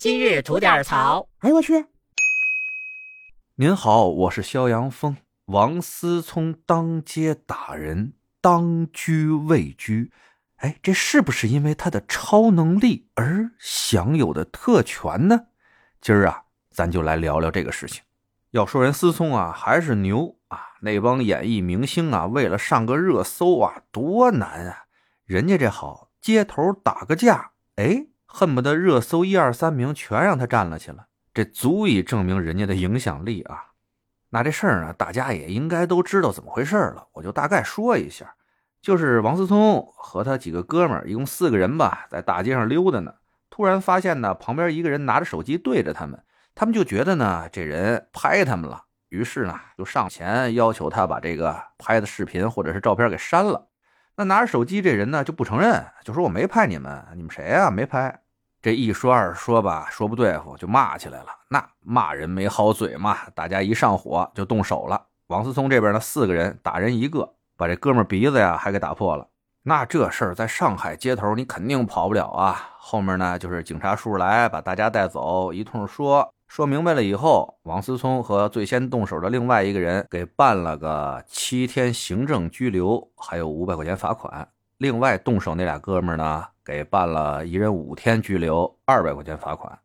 今日吐点槽。哎呦我去！您好，我是肖阳峰。王思聪当街打人，当居位居。哎，这是不是因为他的超能力而享有的特权呢？今儿啊，咱就来聊聊这个事情。要说人思聪啊，还是牛啊！那帮演艺明星啊，为了上个热搜啊，多难啊！人家这好，街头打个架，哎，恨不得热搜一二三名全让他占了去了。这足以证明人家的影响力啊！那这事儿呢，大家也应该都知道怎么回事了，我就大概说一下。就是王思聪和他几个哥们儿，一共四个人吧，在大街上溜达呢，突然发现呢，旁边一个人拿着手机对着他们，他们就觉得呢，这人拍他们了，于是呢，就上前要求他把这个拍的视频或者是照片给删了。那拿着手机这人呢，就不承认，就说我没拍你们，你们谁呀？没拍。这一说二说吧，说不对付就骂起来了。那骂人没好嘴嘛，大家一上火就动手了。王思聪这边呢，四个人打人一个，把这哥们鼻子呀还给打破了。那这事儿在上海街头你肯定跑不了啊。后面呢就是警察叔叔来把大家带走，一通说说明白了以后，王思聪和最先动手的另外一个人给办了个七天行政拘留，还有五百块钱罚款。另外动手那俩哥们呢？给办了一人五天拘留，二百块钱罚款。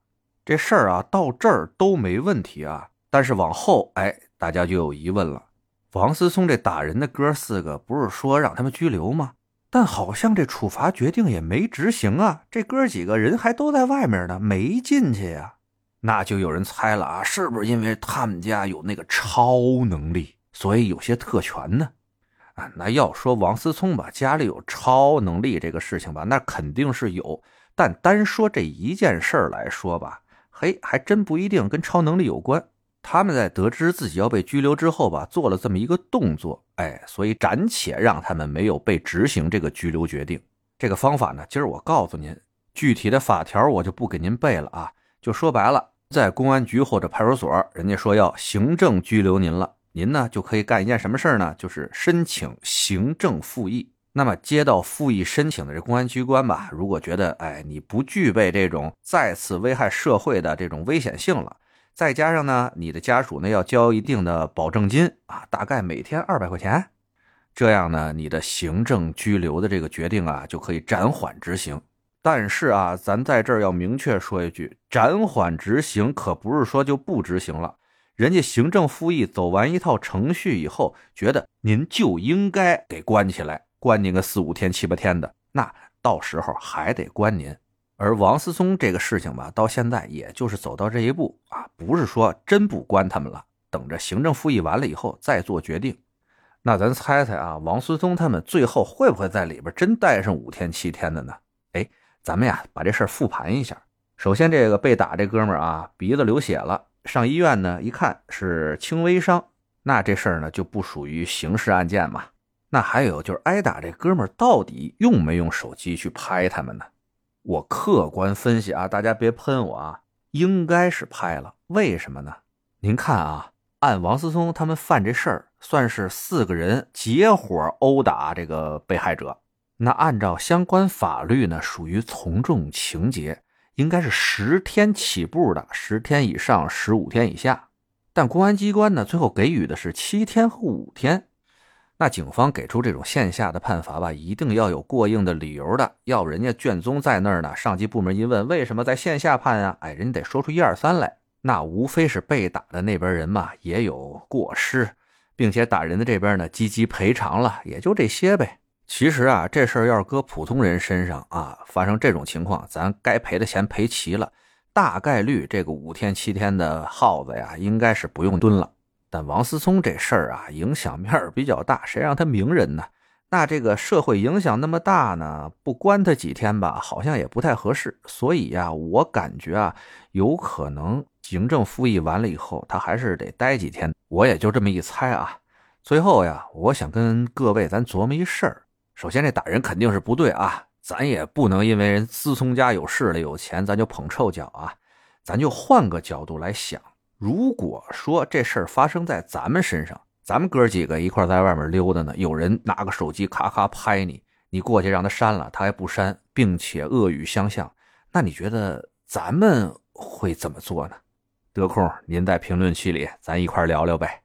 这事儿啊，到这儿都没问题啊。但是往后，哎，大家就有疑问了。王思聪这打人的哥四个，不是说让他们拘留吗？但好像这处罚决定也没执行啊。这哥几个人还都在外面呢，没进去呀。那就有人猜了啊，是不是因为他们家有那个超能力，所以有些特权呢？啊，那要说王思聪吧，家里有超能力这个事情吧，那肯定是有。但单说这一件事儿来说吧，嘿，还真不一定跟超能力有关。他们在得知自己要被拘留之后吧，做了这么一个动作，哎，所以暂且让他们没有被执行这个拘留决定。这个方法呢，今儿我告诉您，具体的法条我就不给您背了啊，就说白了，在公安局或者派出所，人家说要行政拘留您了。您呢就可以干一件什么事儿呢？就是申请行政复议。那么接到复议申请的这公安机关吧，如果觉得哎你不具备这种再次危害社会的这种危险性了，再加上呢你的家属呢要交一定的保证金啊，大概每天二百块钱，这样呢你的行政拘留的这个决定啊就可以暂缓执行。但是啊，咱在这儿要明确说一句，暂缓执行可不是说就不执行了。人家行政复议走完一套程序以后，觉得您就应该给关起来，关您个四五天、七八天的，那到时候还得关您。而王思聪这个事情吧，到现在也就是走到这一步啊，不是说真不关他们了，等着行政复议完了以后再做决定。那咱猜猜啊，王思聪他们最后会不会在里边真待上五天、七天的呢？哎，咱们呀把这事复盘一下。首先，这个被打这哥们儿啊，鼻子流血了。上医院呢，一看是轻微伤，那这事儿呢就不属于刑事案件嘛。那还有就是挨打这哥们儿到底用没用手机去拍他们呢？我客观分析啊，大家别喷我啊，应该是拍了。为什么呢？您看啊，按王思聪他们犯这事儿，算是四个人结伙殴打这个被害者，那按照相关法律呢，属于从重情节。应该是十天起步的，十天以上，十五天以下。但公安机关呢，最后给予的是七天和五天。那警方给出这种线下的判罚吧，一定要有过硬的理由的。要人家卷宗在那儿呢，上级部门一问，为什么在线下判啊？哎，人家得说出一二三来。那无非是被打的那边人嘛，也有过失，并且打人的这边呢，积极赔偿了，也就这些呗。其实啊，这事儿要是搁普通人身上啊，发生这种情况，咱该赔的钱赔齐了，大概率这个五天七天的耗子呀，应该是不用蹲了。但王思聪这事儿啊，影响面比较大，谁让他名人呢？那这个社会影响那么大呢，不关他几天吧，好像也不太合适。所以呀，我感觉啊，有可能行政复议完了以后，他还是得待几天。我也就这么一猜啊。最后呀，我想跟各位咱琢磨一事儿。首先，这打人肯定是不对啊！咱也不能因为人思聪家有势力、有钱，咱就捧臭脚啊！咱就换个角度来想，如果说这事儿发生在咱们身上，咱们哥几个一块在外面溜达呢，有人拿个手机咔咔拍你，你过去让他删了，他还不删，并且恶语相向，那你觉得咱们会怎么做呢？得空您在评论区里咱一块聊聊呗。